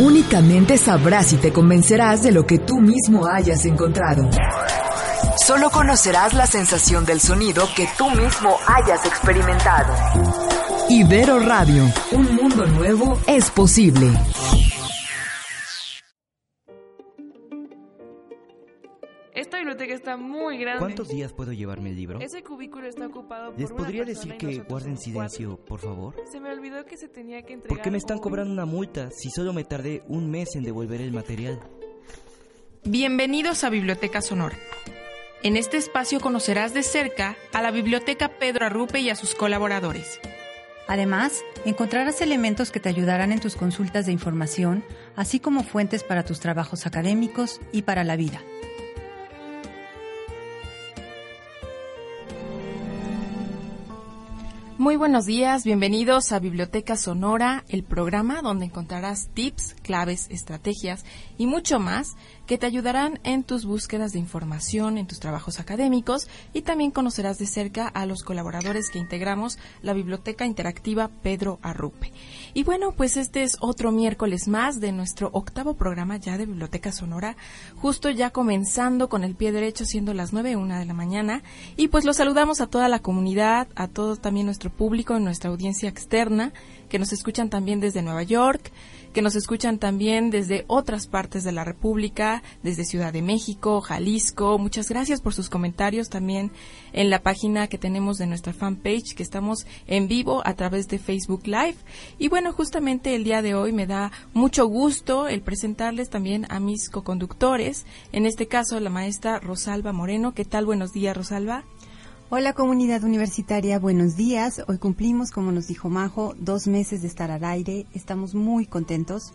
Únicamente sabrás y te convencerás de lo que tú mismo hayas encontrado. Solo conocerás la sensación del sonido que tú mismo hayas experimentado. Ibero Radio, un mundo nuevo es posible. Biblioteca está muy grande. ¿Cuántos días puedo llevarme el libro? Ese cubículo está ocupado por ¿Les una podría decir que guarden silencio, por favor? Se me olvidó que se tenía que entregar. ¿Por qué me están un- cobrando una multa si solo me tardé un mes en devolver el material? Bienvenidos a Biblioteca Sonora. En este espacio conocerás de cerca a la Biblioteca Pedro Arrupe y a sus colaboradores. Además, encontrarás elementos que te ayudarán en tus consultas de información, así como fuentes para tus trabajos académicos y para la vida. Muy buenos días, bienvenidos a Biblioteca Sonora, el programa donde encontrarás tips, claves, estrategias y mucho más que te ayudarán en tus búsquedas de información, en tus trabajos académicos y también conocerás de cerca a los colaboradores que integramos la Biblioteca Interactiva Pedro Arrupe. Y bueno, pues este es otro miércoles más de nuestro octavo programa ya de Biblioteca Sonora, justo ya comenzando con el pie derecho siendo las nueve una de la mañana y pues los saludamos a toda la comunidad, a todo también nuestro público, nuestra audiencia externa, que nos escuchan también desde Nueva York, que nos escuchan también desde otras partes de la República, desde Ciudad de México, Jalisco. Muchas gracias por sus comentarios también en la página que tenemos de nuestra fanpage, que estamos en vivo a través de Facebook Live. Y bueno, justamente el día de hoy me da mucho gusto el presentarles también a mis coconductores, en este caso la maestra Rosalba Moreno. ¿Qué tal? Buenos días, Rosalba. Hola comunidad universitaria, buenos días. Hoy cumplimos, como nos dijo Majo, dos meses de estar al aire. Estamos muy contentos.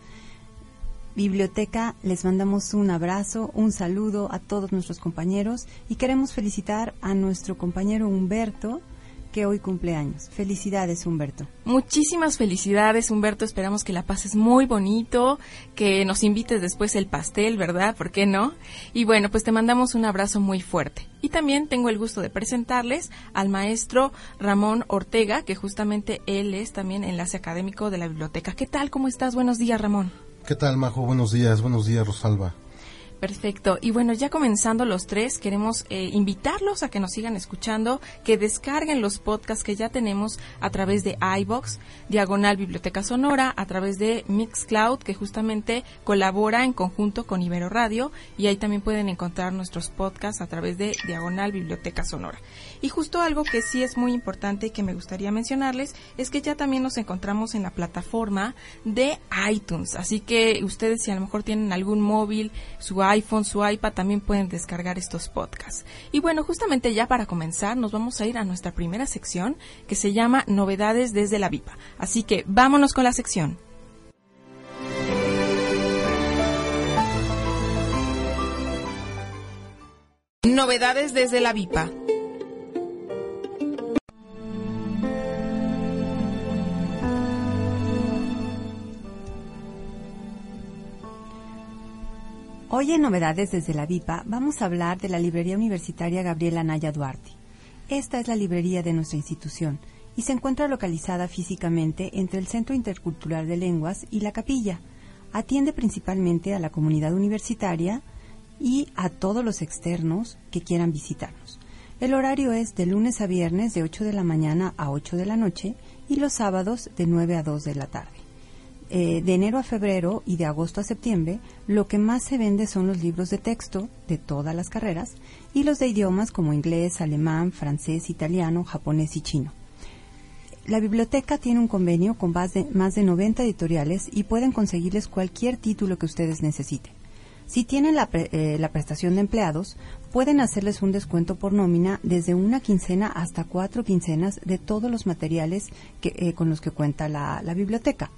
Biblioteca, les mandamos un abrazo, un saludo a todos nuestros compañeros y queremos felicitar a nuestro compañero Humberto, que hoy cumple años. Felicidades, Humberto. Muchísimas felicidades, Humberto. Esperamos que la pases muy bonito, que nos invites después el pastel, ¿verdad? ¿Por qué no? Y bueno, pues te mandamos un abrazo muy fuerte. Y también tengo el gusto de presentarles al maestro Ramón Ortega, que justamente él es también enlace académico de la biblioteca. ¿Qué tal? ¿Cómo estás? Buenos días, Ramón. ¿Qué tal, Majo? Buenos días, buenos días, Rosalba. Perfecto. Y bueno, ya comenzando los tres, queremos eh, invitarlos a que nos sigan escuchando, que descarguen los podcasts que ya tenemos a través de iBox, Diagonal Biblioteca Sonora, a través de Mixcloud, que justamente colabora en conjunto con Ibero Radio, y ahí también pueden encontrar nuestros podcasts a través de Diagonal Biblioteca Sonora. Y justo algo que sí es muy importante y que me gustaría mencionarles es que ya también nos encontramos en la plataforma de iTunes. Así que ustedes si a lo mejor tienen algún móvil, su iPhone, su iPad, también pueden descargar estos podcasts. Y bueno, justamente ya para comenzar nos vamos a ir a nuestra primera sección que se llama Novedades desde la VIPA. Así que vámonos con la sección. Novedades desde la VIPA. Hoy en Novedades desde la VIPA vamos a hablar de la Librería Universitaria Gabriela Naya Duarte. Esta es la librería de nuestra institución y se encuentra localizada físicamente entre el Centro Intercultural de Lenguas y la capilla. Atiende principalmente a la comunidad universitaria y a todos los externos que quieran visitarnos. El horario es de lunes a viernes de 8 de la mañana a 8 de la noche y los sábados de 9 a 2 de la tarde. Eh, de enero a febrero y de agosto a septiembre, lo que más se vende son los libros de texto de todas las carreras y los de idiomas como inglés, alemán, francés, italiano, japonés y chino. La biblioteca tiene un convenio con más de, más de 90 editoriales y pueden conseguirles cualquier título que ustedes necesiten. Si tienen la, eh, la prestación de empleados, pueden hacerles un descuento por nómina desde una quincena hasta cuatro quincenas de todos los materiales eh, con los que cuenta la, la biblioteca.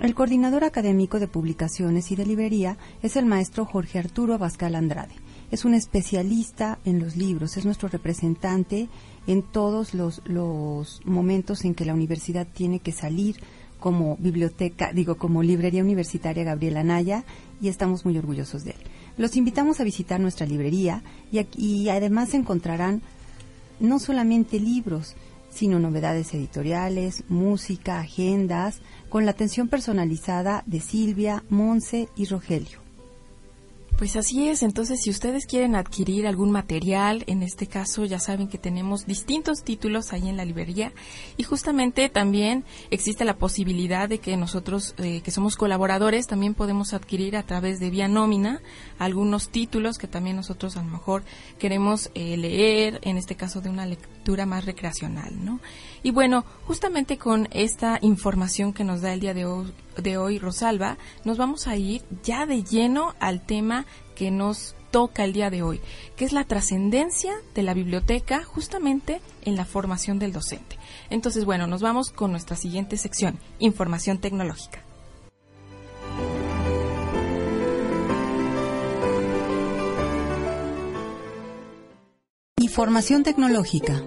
El coordinador académico de publicaciones y de librería es el maestro Jorge Arturo Abascal Andrade. Es un especialista en los libros, es nuestro representante en todos los, los momentos en que la universidad tiene que salir como biblioteca, digo, como librería universitaria Gabriela Naya y estamos muy orgullosos de él. Los invitamos a visitar nuestra librería y, aquí, y además encontrarán no solamente libros, sino novedades editoriales, música, agendas, con la atención personalizada de Silvia, Monse y Rogelio. Pues así es, entonces si ustedes quieren adquirir algún material, en este caso ya saben que tenemos distintos títulos ahí en la librería y justamente también existe la posibilidad de que nosotros eh, que somos colaboradores también podemos adquirir a través de vía nómina algunos títulos que también nosotros a lo mejor queremos eh, leer, en este caso de una lectura más recreacional, ¿no? Y bueno, justamente con esta información que nos da el día de hoy, de hoy Rosalba, nos vamos a ir ya de lleno al tema que nos toca el día de hoy, que es la trascendencia de la biblioteca justamente en la formación del docente. Entonces, bueno, nos vamos con nuestra siguiente sección, información tecnológica. Información tecnológica.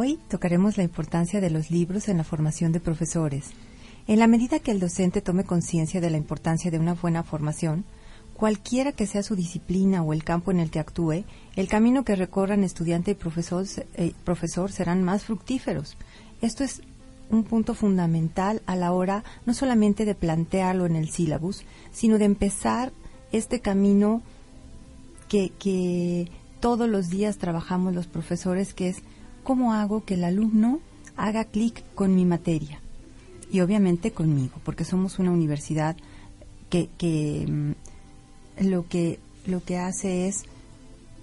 Hoy tocaremos la importancia de los libros en la formación de profesores. En la medida que el docente tome conciencia de la importancia de una buena formación, cualquiera que sea su disciplina o el campo en el que actúe, el camino que recorran estudiante y profesor, eh, serán más fructíferos. Esto es un punto fundamental a la hora no solamente de plantearlo en el sílabus, sino de empezar este camino que, que todos los días trabajamos los profesores, que es cómo hago que el alumno haga clic con mi materia y obviamente conmigo, porque somos una universidad que, mm, lo que lo que hace es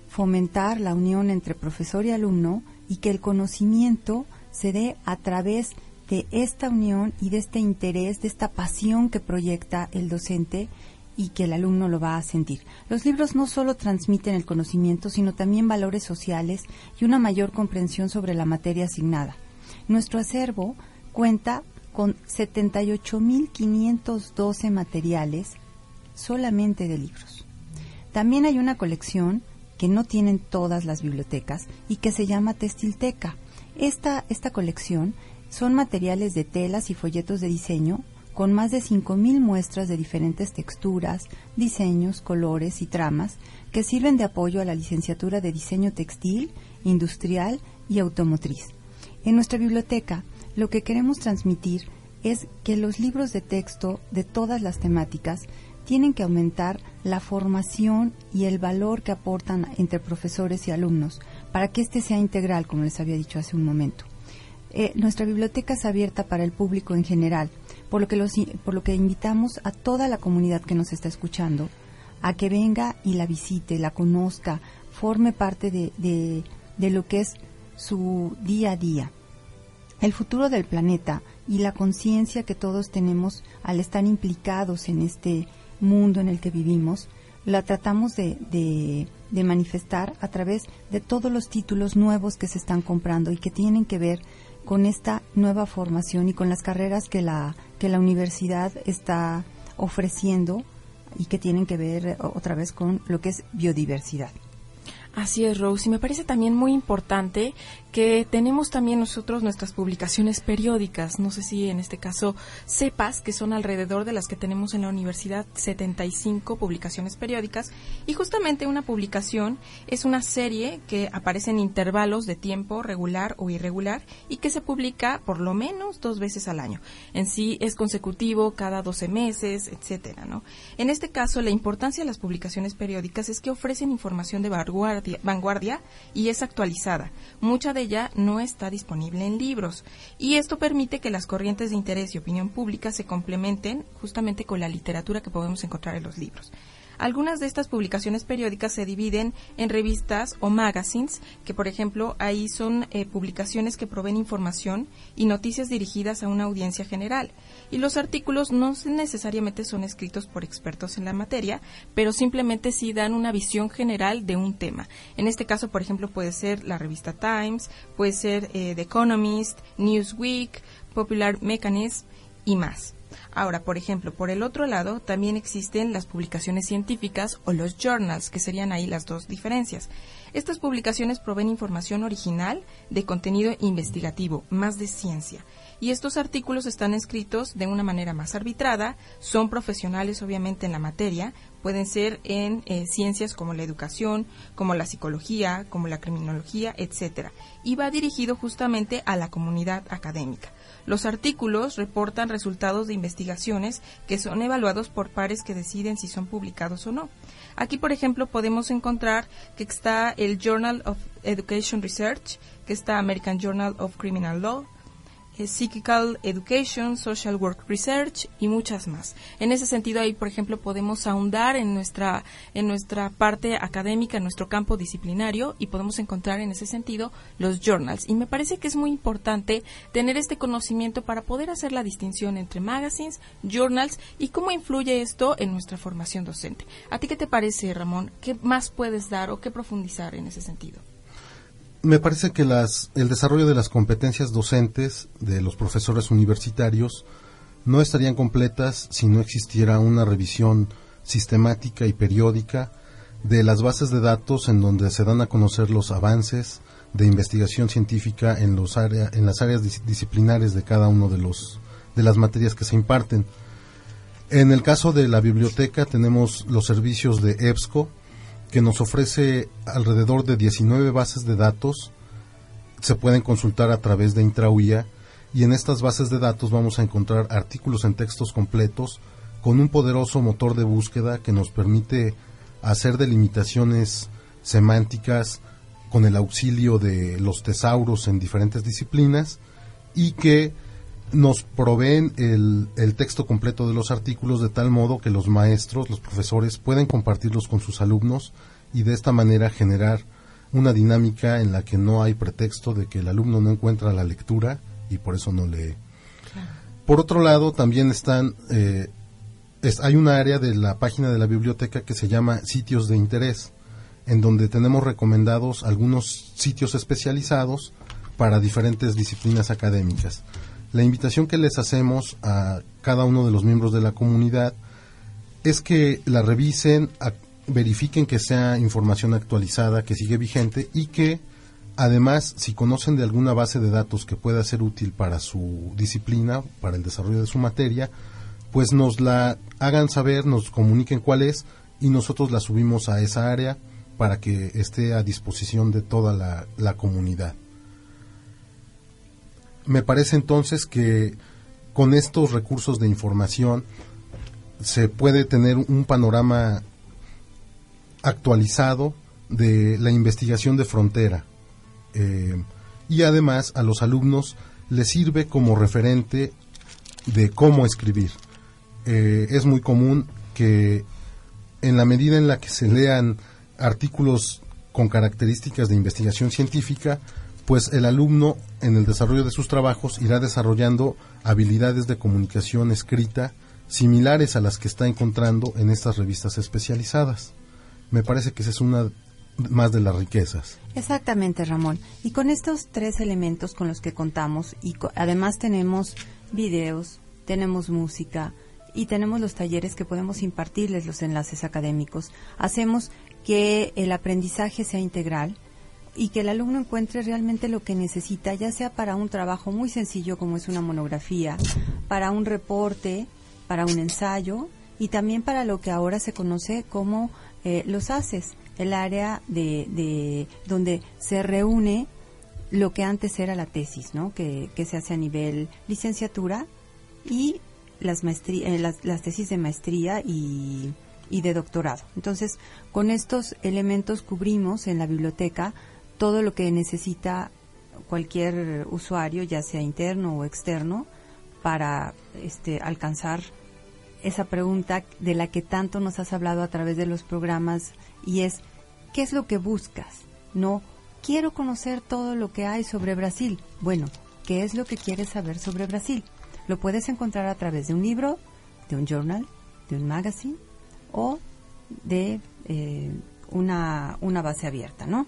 fomentar la unión entre profesor y alumno y que el conocimiento se dé a través de esta unión y de este interés, de esta pasión que proyecta el docente y que el alumno lo va a sentir. Los libros no solo transmiten el conocimiento, sino también valores sociales y una mayor comprensión sobre la materia asignada. Nuestro acervo cuenta con 78.512 materiales solamente de libros. También hay una colección que no tienen todas las bibliotecas y que se llama Textilteca. Esta, esta colección son materiales de telas y folletos de diseño con más de 5.000 muestras de diferentes texturas, diseños, colores y tramas que sirven de apoyo a la licenciatura de diseño textil, industrial y automotriz. En nuestra biblioteca, lo que queremos transmitir es que los libros de texto de todas las temáticas tienen que aumentar la formación y el valor que aportan entre profesores y alumnos para que éste sea integral, como les había dicho hace un momento. Eh, nuestra biblioteca es abierta para el público en general, por lo, que los, por lo que invitamos a toda la comunidad que nos está escuchando a que venga y la visite, la conozca, forme parte de, de, de lo que es su día a día. El futuro del planeta y la conciencia que todos tenemos al estar implicados en este mundo en el que vivimos, la tratamos de, de, de, manifestar a través de todos los títulos nuevos que se están comprando y que tienen que ver con esta nueva formación y con las carreras que la, que la universidad está ofreciendo y que tienen que ver otra vez con lo que es biodiversidad. Así es, Rose. Y me parece también muy importante que tenemos también nosotros nuestras publicaciones periódicas. No sé si en este caso sepas que son alrededor de las que tenemos en la universidad 75 publicaciones periódicas. Y justamente una publicación es una serie que aparece en intervalos de tiempo regular o irregular y que se publica por lo menos dos veces al año. En sí es consecutivo cada 12 meses, etcétera, ¿no? En este caso, la importancia de las publicaciones periódicas es que ofrecen información de vanguardia vanguardia, y es actualizada. Mucha de ella no está disponible en libros y esto permite que las corrientes de interés y opinión pública se complementen justamente con la literatura que podemos encontrar en los libros. Algunas de estas publicaciones periódicas se dividen en revistas o magazines, que por ejemplo ahí son eh, publicaciones que proveen información y noticias dirigidas a una audiencia general. Y los artículos no necesariamente son escritos por expertos en la materia, pero simplemente sí dan una visión general de un tema. En este caso, por ejemplo, puede ser la revista Times, puede ser eh, The Economist, Newsweek, Popular Mechanism y más. Ahora, por ejemplo, por el otro lado, también existen las publicaciones científicas o los journals, que serían ahí las dos diferencias. Estas publicaciones proveen información original de contenido investigativo, más de ciencia. Y estos artículos están escritos de una manera más arbitrada, son profesionales obviamente en la materia, pueden ser en eh, ciencias como la educación, como la psicología, como la criminología, etcétera, y va dirigido justamente a la comunidad académica. Los artículos reportan resultados de investigaciones que son evaluados por pares que deciden si son publicados o no. Aquí, por ejemplo, podemos encontrar que está el Journal of Education Research, que está American Journal of Criminal Law, Psychical Education, Social Work Research y muchas más. En ese sentido, ahí, por ejemplo, podemos ahondar en nuestra, en nuestra parte académica, en nuestro campo disciplinario y podemos encontrar en ese sentido los journals. Y me parece que es muy importante tener este conocimiento para poder hacer la distinción entre magazines, journals y cómo influye esto en nuestra formación docente. ¿A ti qué te parece, Ramón? ¿Qué más puedes dar o qué profundizar en ese sentido? Me parece que las, el desarrollo de las competencias docentes de los profesores universitarios no estarían completas si no existiera una revisión sistemática y periódica de las bases de datos en donde se dan a conocer los avances de investigación científica en, los en las áreas disciplinares de cada uno de, los, de las materias que se imparten. En el caso de la biblioteca tenemos los servicios de EBSCO, que nos ofrece alrededor de 19 bases de datos. Se pueden consultar a través de Intrauia y en estas bases de datos vamos a encontrar artículos en textos completos con un poderoso motor de búsqueda que nos permite hacer delimitaciones semánticas con el auxilio de los tesauros en diferentes disciplinas y que nos proveen el, el, texto completo de los artículos de tal modo que los maestros, los profesores pueden compartirlos con sus alumnos y de esta manera generar una dinámica en la que no hay pretexto de que el alumno no encuentra la lectura y por eso no lee. Por otro lado, también están, eh, hay una área de la página de la biblioteca que se llama sitios de interés, en donde tenemos recomendados algunos sitios especializados para diferentes disciplinas académicas. La invitación que les hacemos a cada uno de los miembros de la comunidad es que la revisen, verifiquen que sea información actualizada, que sigue vigente y que además si conocen de alguna base de datos que pueda ser útil para su disciplina, para el desarrollo de su materia, pues nos la hagan saber, nos comuniquen cuál es y nosotros la subimos a esa área para que esté a disposición de toda la, la comunidad. Me parece entonces que con estos recursos de información se puede tener un panorama actualizado de la investigación de frontera. Eh, y además a los alumnos les sirve como referente de cómo escribir. Eh, es muy común que en la medida en la que se lean artículos con características de investigación científica, pues el alumno en el desarrollo de sus trabajos irá desarrollando habilidades de comunicación escrita similares a las que está encontrando en estas revistas especializadas. Me parece que esa es una más de las riquezas. Exactamente, Ramón. Y con estos tres elementos con los que contamos, y además tenemos videos, tenemos música y tenemos los talleres que podemos impartirles los enlaces académicos, hacemos que el aprendizaje sea integral y que el alumno encuentre realmente lo que necesita, ya sea para un trabajo muy sencillo como es una monografía, para un reporte, para un ensayo y también para lo que ahora se conoce como eh, los haces, el área de, de, donde se reúne lo que antes era la tesis, ¿no? Que, que se hace a nivel licenciatura y las, maestría, eh, las, las tesis de maestría y, y de doctorado. Entonces, con estos elementos cubrimos en la biblioteca todo lo que necesita cualquier usuario, ya sea interno o externo, para este, alcanzar esa pregunta de la que tanto nos has hablado a través de los programas y es, ¿qué es lo que buscas? No, quiero conocer todo lo que hay sobre Brasil. Bueno, ¿qué es lo que quieres saber sobre Brasil? Lo puedes encontrar a través de un libro, de un journal, de un magazine o de eh, una, una base abierta, ¿no?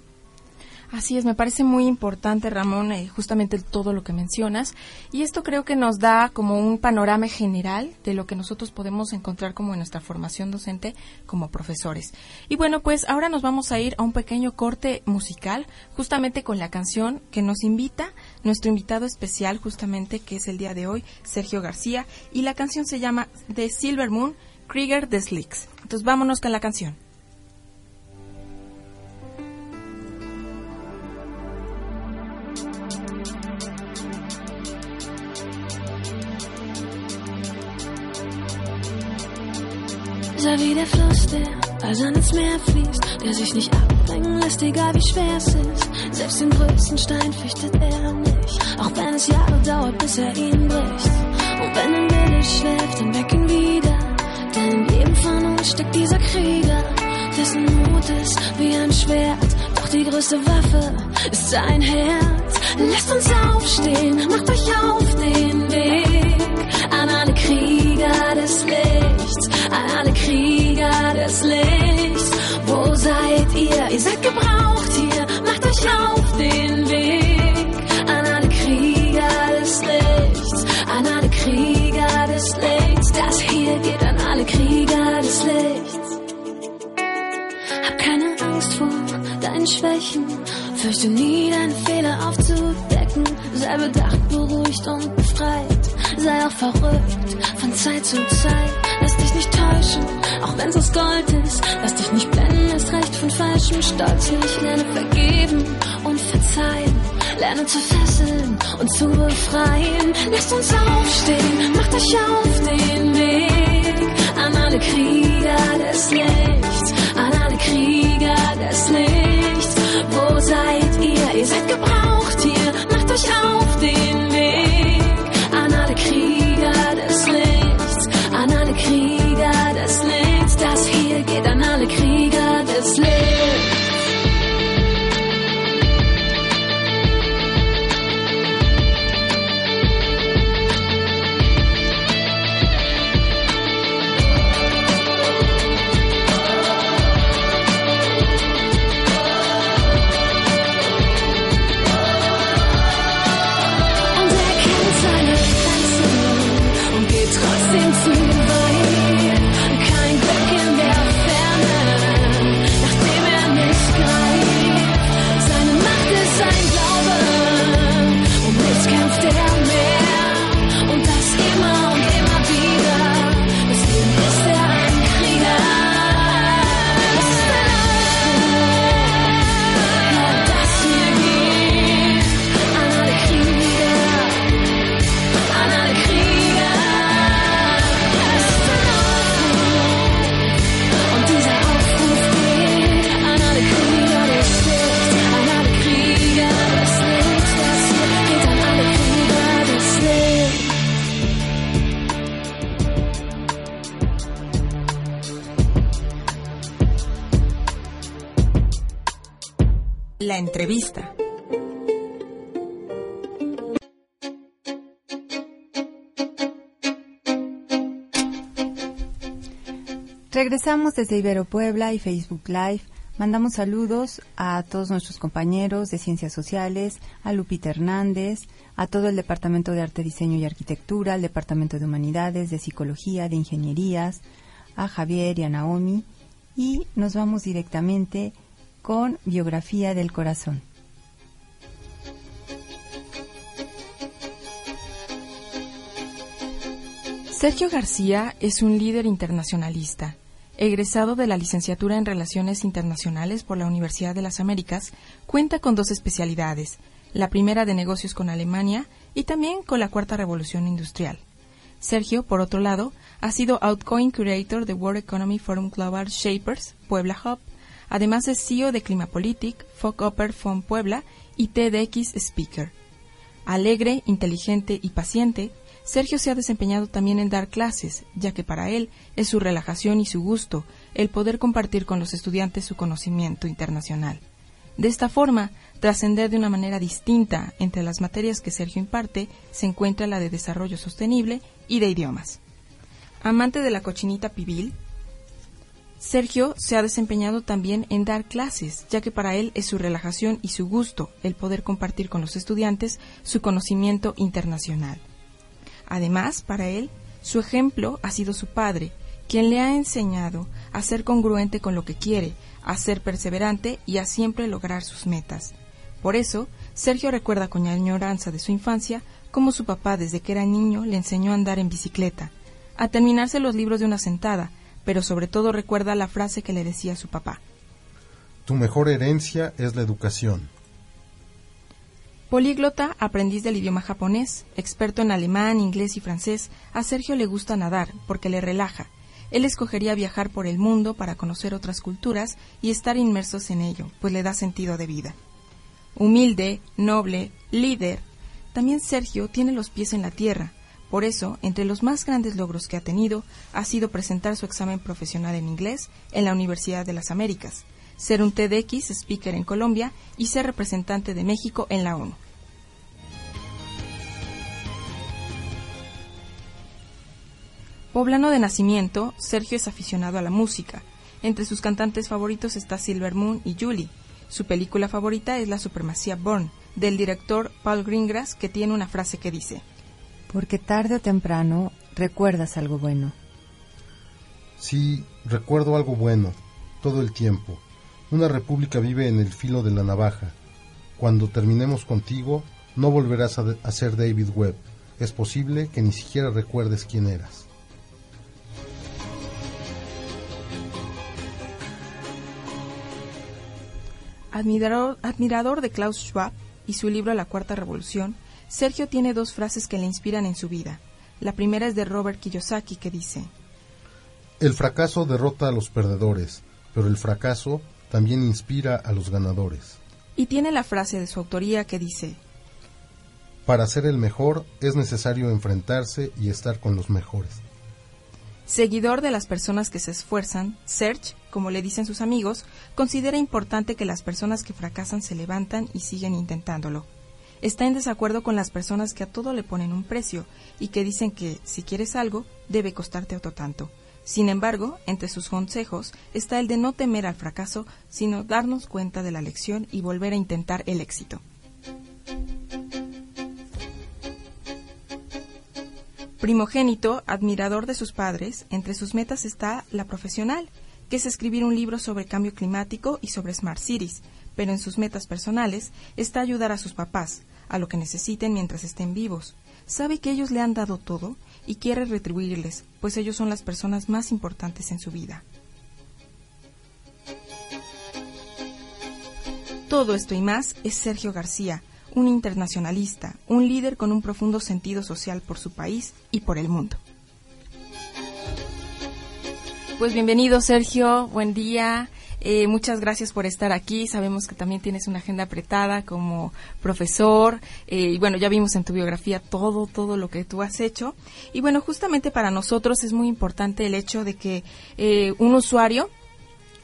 Así es, me parece muy importante, Ramón, eh, justamente todo lo que mencionas. Y esto creo que nos da como un panorama general de lo que nosotros podemos encontrar como en nuestra formación docente como profesores. Y bueno, pues ahora nos vamos a ir a un pequeño corte musical, justamente con la canción que nos invita nuestro invitado especial, justamente que es el día de hoy, Sergio García. Y la canción se llama The Silver Moon, Krieger the Slicks. Entonces vámonos con la canción. Wie der Fluss, der eisern ins Meer fließt, der sich nicht abbringen lässt, egal wie schwer es ist. Selbst den größten Stein fürchtet er nicht, auch wenn es Jahre dauert, bis er ihn bricht. Und wenn ein Wille schläft, dann weck ihn wieder, denn in jedem von uns steckt dieser Krieger, dessen Mut ist wie ein Schwert, doch die größte Waffe ist sein Herz. Lasst uns aufstehen, macht euch auf den Weg an alle Krieger des Lichts, an alle Krieger des Lichts. Wo seid ihr? Ihr seid gebraucht hier, macht euch auf den Weg an alle Krieger des Lichts, an alle Krieger des Lichts. Das hier geht an alle Krieger des Lichts. Hab keine Angst vor deinen Schwächen, fürchte nie deine Fehler aufzudecken. Sei bedacht, beruhigt und befreit. Sei auch verrückt von Zeit zu Zeit. Lass dich nicht täuschen, auch wenn's aus Gold ist. Lass dich nicht blenden, erst recht von falschem Stolz. Ich lerne vergeben und verzeihen. Lerne zu fesseln und zu befreien. Lasst uns aufstehen, macht euch auf den Weg an alle Krieger des Lichts, an alle Krieger des Lichts. Wo seid ihr? Ihr seid gebraucht hier, macht euch auf den La entrevista. Regresamos desde Ibero Puebla y Facebook Live. Mandamos saludos a todos nuestros compañeros de Ciencias Sociales, a Lupita Hernández, a todo el Departamento de Arte, Diseño y Arquitectura, al Departamento de Humanidades, de Psicología, de Ingenierías, a Javier y a Naomi. Y nos vamos directamente con Biografía del Corazón. Sergio García es un líder internacionalista. Egresado de la licenciatura en Relaciones Internacionales por la Universidad de las Américas, cuenta con dos especialidades, la primera de negocios con Alemania y también con la Cuarta Revolución Industrial. Sergio, por otro lado, ha sido Outgoing Curator de World Economy Forum Global Shapers, Puebla Hub, además de CEO de Climapolitic, Folk Upper Fund Puebla y TEDx Speaker. Alegre, inteligente y paciente, Sergio se ha desempeñado también en dar clases, ya que para él es su relajación y su gusto el poder compartir con los estudiantes su conocimiento internacional. De esta forma, trascender de una manera distinta entre las materias que Sergio imparte se encuentra la de desarrollo sostenible y de idiomas. Amante de la cochinita pibil, Sergio se ha desempeñado también en dar clases, ya que para él es su relajación y su gusto el poder compartir con los estudiantes su conocimiento internacional. Además, para él, su ejemplo ha sido su padre, quien le ha enseñado a ser congruente con lo que quiere, a ser perseverante y a siempre lograr sus metas. Por eso, Sergio recuerda con añoranza de su infancia cómo su papá desde que era niño le enseñó a andar en bicicleta, a terminarse los libros de una sentada, pero sobre todo recuerda la frase que le decía su papá. Tu mejor herencia es la educación. Políglota, aprendiz del idioma japonés, experto en alemán, inglés y francés, a Sergio le gusta nadar porque le relaja. Él escogería viajar por el mundo para conocer otras culturas y estar inmersos en ello, pues le da sentido de vida. Humilde, noble, líder, también Sergio tiene los pies en la tierra. Por eso, entre los más grandes logros que ha tenido, ha sido presentar su examen profesional en inglés en la Universidad de las Américas, ser un TEDx speaker en Colombia y ser representante de México en la ONU. Poblano de nacimiento, Sergio es aficionado a la música. Entre sus cantantes favoritos está Silver Moon y Julie. Su película favorita es La Supremacía Born, del director Paul Greengrass, que tiene una frase que dice: Porque tarde o temprano recuerdas algo bueno. Sí, recuerdo algo bueno, todo el tiempo. Una república vive en el filo de la navaja. Cuando terminemos contigo, no volverás a, a ser David Webb. Es posible que ni siquiera recuerdes quién eras. Admirador, admirador de Klaus Schwab y su libro La Cuarta Revolución, Sergio tiene dos frases que le inspiran en su vida. La primera es de Robert Kiyosaki que dice, El fracaso derrota a los perdedores, pero el fracaso también inspira a los ganadores. Y tiene la frase de su autoría que dice, Para ser el mejor es necesario enfrentarse y estar con los mejores. Seguidor de las personas que se esfuerzan, Serge, como le dicen sus amigos, considera importante que las personas que fracasan se levantan y siguen intentándolo. Está en desacuerdo con las personas que a todo le ponen un precio y que dicen que, si quieres algo, debe costarte otro tanto. Sin embargo, entre sus consejos está el de no temer al fracaso, sino darnos cuenta de la lección y volver a intentar el éxito. Primogénito, admirador de sus padres, entre sus metas está la profesional, que es escribir un libro sobre cambio climático y sobre Smart Cities, pero en sus metas personales está ayudar a sus papás, a lo que necesiten mientras estén vivos. Sabe que ellos le han dado todo y quiere retribuirles, pues ellos son las personas más importantes en su vida. Todo esto y más es Sergio García, un internacionalista, un líder con un profundo sentido social por su país y por el mundo. Pues bienvenido Sergio, buen día. Eh, muchas gracias por estar aquí. Sabemos que también tienes una agenda apretada como profesor. Eh, y bueno, ya vimos en tu biografía todo, todo lo que tú has hecho. Y bueno, justamente para nosotros es muy importante el hecho de que eh, un usuario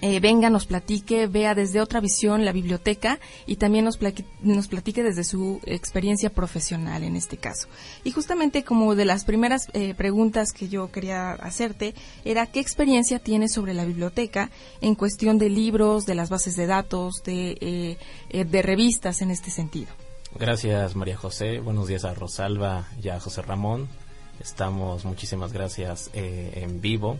eh, venga, nos platique, vea desde otra visión la biblioteca y también nos, nos platique desde su experiencia profesional en este caso. Y justamente como de las primeras eh, preguntas que yo quería hacerte era qué experiencia tienes sobre la biblioteca en cuestión de libros, de las bases de datos, de, eh, de revistas en este sentido. Gracias María José, buenos días a Rosalba y a José Ramón. Estamos, muchísimas gracias, en vivo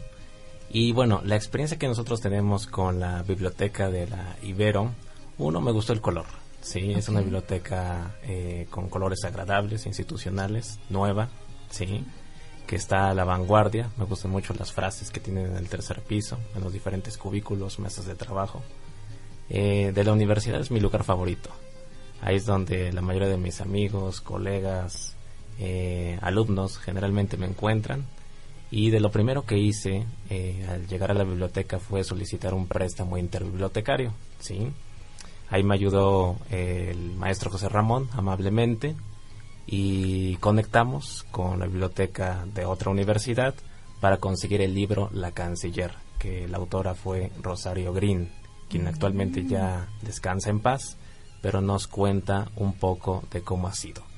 y bueno, la experiencia que nosotros tenemos con la biblioteca de la Ibero, uno, me gustó el color. Sí, es una biblioteca eh, con colores agradables, institucionales, nueva, sí, que está a la vanguardia. Me gustan mucho las frases que tienen en el tercer piso, en los diferentes cubículos, mesas de trabajo. Eh, de la universidad es mi lugar favorito. Ahí es donde la mayoría de mis amigos, colegas, eh, alumnos generalmente me encuentran y de lo primero que hice eh, al llegar a la biblioteca fue solicitar un préstamo interbibliotecario, ¿sí? Ahí me ayudó el maestro José Ramón amablemente y conectamos con la biblioteca de otra universidad para conseguir el libro La Canciller, que la autora fue Rosario Green, quien actualmente ya descansa en paz, pero nos cuenta un poco de cómo ha sido.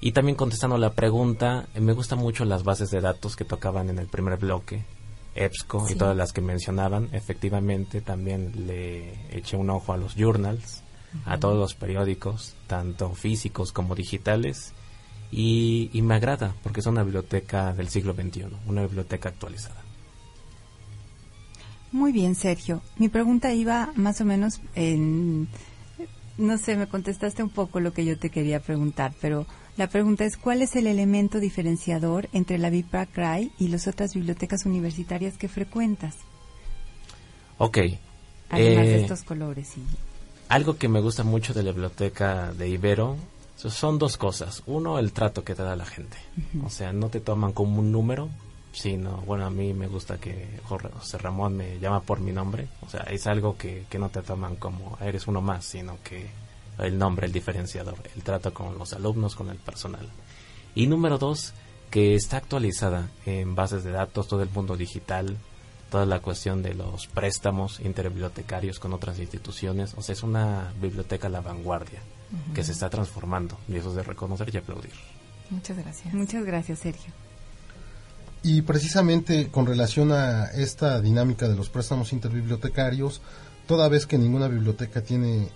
Y también contestando la pregunta, me gustan mucho las bases de datos que tocaban en el primer bloque. EBSCO Sí. y todas las que mencionaban. Efectivamente, también le eché un ojo a los journals, a todos los periódicos, tanto físicos como digitales. Y, y me agrada porque es una biblioteca del siglo XXI, una biblioteca actualizada. Muy bien, Sergio. Mi pregunta iba más o menos en... No sé, me contestaste un poco lo que yo te quería preguntar, pero la pregunta es, ¿cuál es el elemento diferenciador entre la BIPAC-RAI y las otras bibliotecas universitarias que frecuentas? Ok. Además de eh, estos colores. Y... Algo que me gusta mucho de la biblioteca de Ibero so- son dos cosas. Uno, el trato que te da la gente. O sea, no te toman como un número, sino, bueno, a mí me gusta que José Ramón me llama por mi nombre. O sea, es algo que, que no te toman como eres uno más, sino que el nombre, el diferenciador, el trato con los alumnos, con el personal. Y número dos, que está actualizada en bases de datos, todo el mundo digital, toda la cuestión de los préstamos interbibliotecarios con otras instituciones. O sea, es una biblioteca a la vanguardia que se está transformando y eso es de reconocer y aplaudir. Muchas gracias. Muchas gracias, Sergio. Y precisamente con relación a esta dinámica de los préstamos interbibliotecarios, toda vez que ninguna biblioteca tiene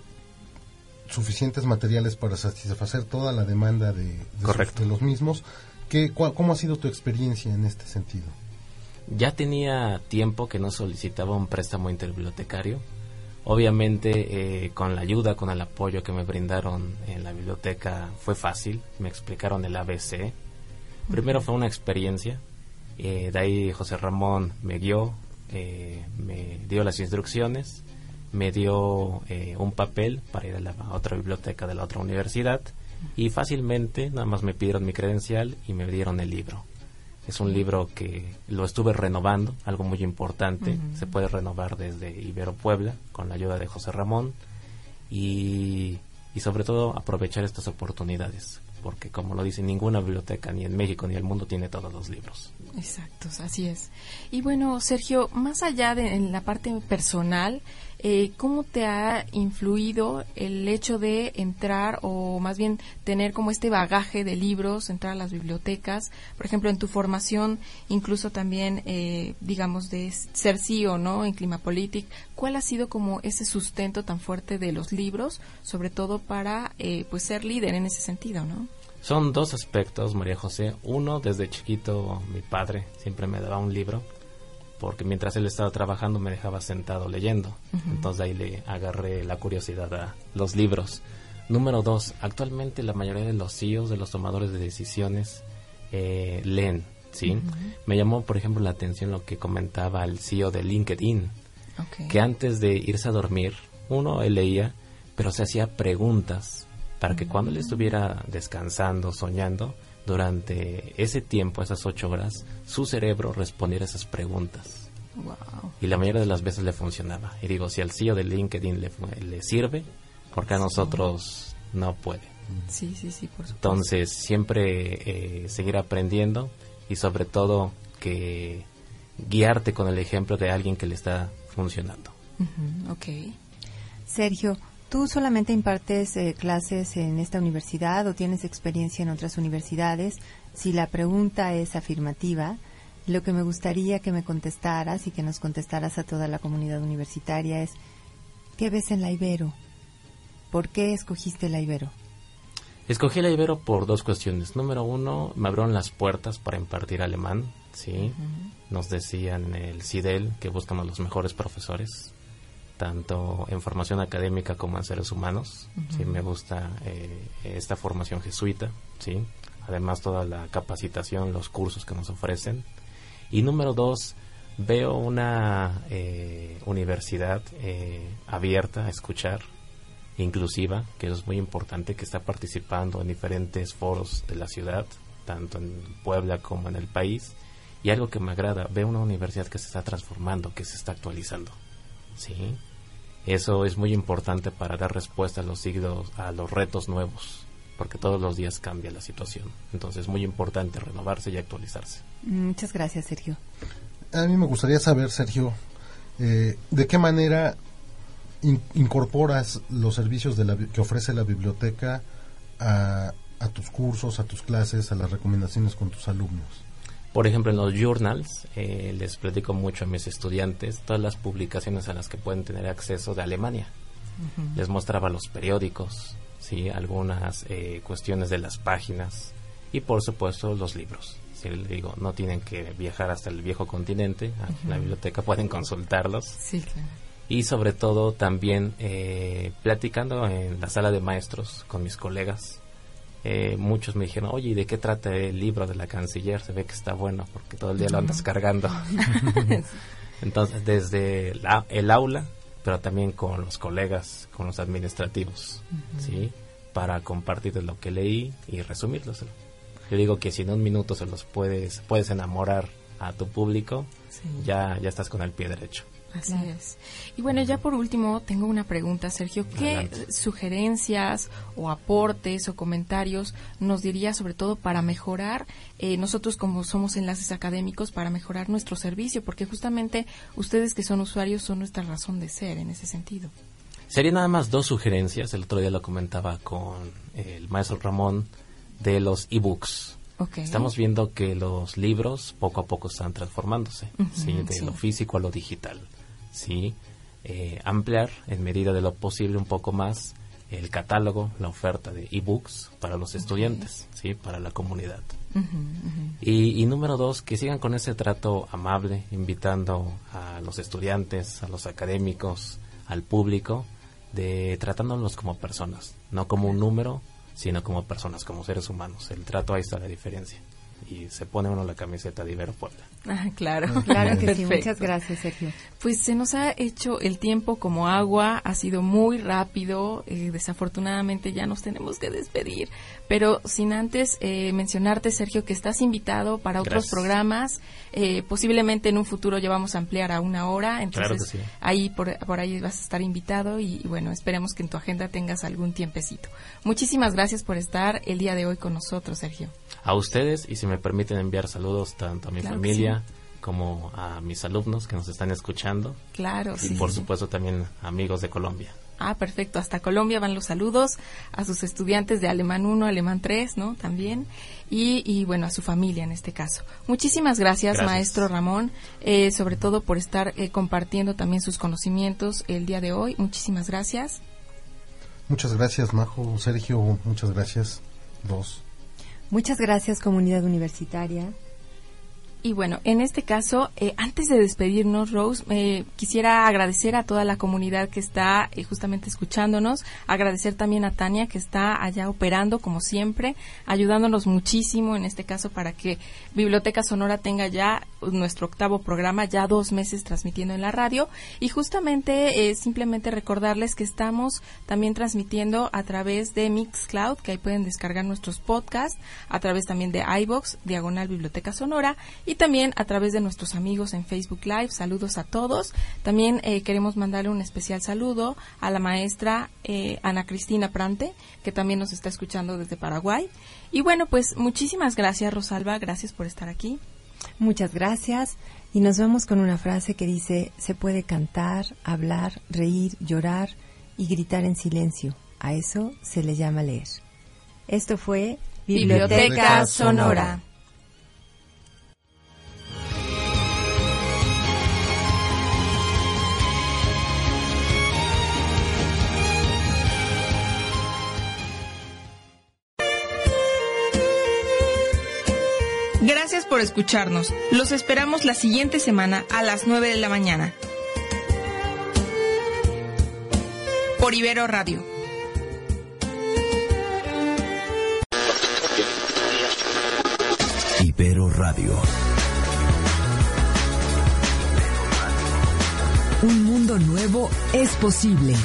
suficientes materiales para satisfacer toda la demanda de, de sus- Correcto. de los mismos, ¿qué, cua- ¿cómo ha sido tu experiencia en este sentido? Ya tenía tiempo que no solicitaba un préstamo interbibliotecario. Obviamente, eh, con la ayuda, con el apoyo que me brindaron en la biblioteca, fue fácil. Me explicaron el ABC. Primero fue una experiencia. eh, de ahí José Ramón me guió, eh, me dio las instrucciones, me dio eh, un papel para ir a la a otra biblioteca de la otra universidad y fácilmente nada más me pidieron mi credencial y me dieron el libro. Es un libro que lo estuve renovando, algo muy importante. Se puede renovar desde Ibero Puebla con la ayuda de José Ramón y, y sobre todo aprovechar estas oportunidades, porque como lo dice, ninguna biblioteca ni en México ni en el mundo tiene todos los libros. Exacto, así es. Y bueno, Sergio, más allá de en la parte personal, eh, ¿cómo te ha influido el hecho de entrar o más bien tener como este bagaje de libros, entrar a las bibliotecas? Por ejemplo, en tu formación, incluso también, eh, digamos, de ser CEO, ¿no? En Climapolitic, ¿cuál ha sido como ese sustento tan fuerte de los libros, sobre todo para, eh, pues, ser líder en ese sentido, ¿no? Son dos aspectos, María José. Uno, desde chiquito mi padre siempre me daba un libro, porque mientras él estaba trabajando me dejaba sentado leyendo. Entonces ahí le agarré la curiosidad a los libros. Número dos, actualmente la mayoría de los CEOs, de los tomadores de decisiones, eh, leen, ¿sí? Me llamó, por ejemplo, la atención lo que comentaba el CEO de LinkedIn, que antes de irse a dormir, uno, él leía, pero se hacía preguntas para que cuando él estuviera descansando, soñando, durante ese tiempo, esas ocho horas, su cerebro respondiera esas preguntas. Wow. Y la mayoría de las veces le funcionaba. Y digo, si al CEO de LinkedIn le, le sirve, porque a nosotros no puede. Sí, sí, sí, por supuesto. Entonces, siempre eh, seguir aprendiendo y sobre todo que guiarte con el ejemplo de alguien que le está funcionando. Ujú, ok. Sergio, ¿tú solamente impartes eh, clases en esta universidad o tienes experiencia en otras universidades? Si la pregunta es afirmativa, lo que me gustaría que me contestaras y que nos contestaras a toda la comunidad universitaria es, ¿qué ves en la Ibero? ¿Por qué escogiste la Ibero? Escogí la Ibero por dos cuestiones. Número uno, me abrieron las puertas para impartir alemán, ¿sí? Nos decían en el CIDEL que buscan a los mejores profesores, tanto en formación académica como en seres humanos. Sí, me gusta eh, esta formación jesuita, ¿sí? Además, toda la capacitación, los cursos que nos ofrecen. Y número dos, veo una eh, universidad eh, abierta a escuchar, inclusiva, que eso es muy importante, que está participando en diferentes foros de la ciudad, tanto en Puebla como en el país. Y algo que me agrada, veo una universidad que se está transformando, que se está actualizando. ¿Sí? Eso es muy importante para dar respuesta a los siglos, a los retos nuevos, porque todos los días cambia la situación. Entonces es muy importante renovarse y actualizarse. Muchas gracias, Sergio. A mí me gustaría saber, Sergio, eh, de qué manera in- incorporas los servicios de la que ofrece la biblioteca a, a tus cursos, a tus clases, a las recomendaciones con tus alumnos. Por ejemplo, en los journals, eh, les platico mucho a mis estudiantes todas las publicaciones a las que pueden tener acceso de Alemania. Les mostraba los periódicos, sí, algunas eh, cuestiones de las páginas y por supuesto los libros. Si digo, no tienen que viajar hasta el viejo continente, aquí en la biblioteca pueden consultarlos. Sí, claro. Y sobre todo también eh, platicando en la sala de maestros con mis colegas, eh, muchos me dijeron, oye, ¿y de qué trata el libro de la canciller? Se ve que está bueno porque todo el día lo andas cargando. Entonces, desde la- el aula, pero también con los colegas, con los administrativos, ¿sí? Para compartir de lo que leí y resumirlos. Yo digo que si en un minuto se los puedes, puedes enamorar a tu público, Sí. ya, ya estás con el pie derecho. Así es. Y bueno, ya por último, tengo una pregunta, Sergio. ¿Qué Adelante. sugerencias o aportes o comentarios nos diría sobre todo para mejorar, eh, nosotros como somos enlaces académicos, para mejorar nuestro servicio? Porque justamente ustedes que son usuarios son nuestra razón de ser en ese sentido. Serían nada más dos sugerencias, el otro día lo comentaba con el maestro Ramón, de los ebooks. Ok. Estamos viendo que los libros poco a poco están transformándose, de sí. lo físico a lo digital. ¿Sí? Eh, ampliar en medida de lo posible un poco más el catálogo, la oferta de ebooks para los estudiantes, ¿sí? para la comunidad. Y número dos, que sigan con ese trato amable, invitando a los estudiantes, a los académicos, al público, de tratándolos como personas, no como un número, sino como personas, como seres humanos. El trato ahí está la diferencia. Y se pone uno la camiseta de Ibero Puebla. Ah, claro. Claro que sí. Muchas gracias, Sergio. Pues se nos ha hecho el tiempo como agua, ha sido muy rápido, eh, desafortunadamente ya nos tenemos que despedir, pero sin antes eh, mencionarte, Sergio, que estás invitado para otros Gracias. programas, eh, posiblemente en un futuro ya vamos a ampliar a una hora, Claro entonces que sí. ahí por, por ahí vas a estar invitado y, y bueno, esperemos que en tu agenda tengas algún tiempecito. Muchísimas gracias por estar el día de hoy con nosotros, Sergio. A ustedes, y si me permiten enviar saludos tanto a mi Claro familia como a mis alumnos que nos están escuchando. Claro, Y sí. por supuesto también amigos de Colombia. Ah, perfecto. Hasta Colombia van los saludos a sus estudiantes de Alemán 1, Alemán 3, ¿no? También. Y, y bueno, a su familia en este caso. Muchísimas gracias, Gracias. maestro Ramón, eh, sobre todo por estar eh, compartiendo también sus conocimientos el día de hoy. Muchísimas gracias. Muchas gracias, Majo. Sergio, muchas gracias. Dos. Muchas gracias, comunidad universitaria. Y bueno, en este caso, eh, antes de despedirnos, Rose, eh, quisiera agradecer a toda la comunidad que está eh, justamente escuchándonos, agradecer también a Tania que está allá operando como siempre, ayudándonos muchísimo en este caso para que Biblioteca Sonora tenga ya nuestro octavo programa, ya dos meses transmitiendo en la radio. Y justamente eh, simplemente recordarles que estamos también transmitiendo a través de Mixcloud, que ahí pueden descargar nuestros podcasts, a través también de iBox, Diagonal Biblioteca Sonora también a través de nuestros amigos en Facebook Live. Saludos a todos. También eh, queremos mandarle un especial saludo a la maestra eh, Ana Cristina Prante, que también nos está escuchando desde Paraguay. Y bueno, pues muchísimas gracias, Rosalba. Gracias por estar aquí. Muchas gracias. Y nos vamos con una frase que dice, se puede cantar, hablar, reír, llorar y gritar en silencio. A eso se le llama leer. Esto fue Biblioteca Sonora. Gracias por escucharnos. Los esperamos la siguiente semana a las 9 de la mañana. Por Ibero Radio. Ibero Radio. Un mundo nuevo es posible.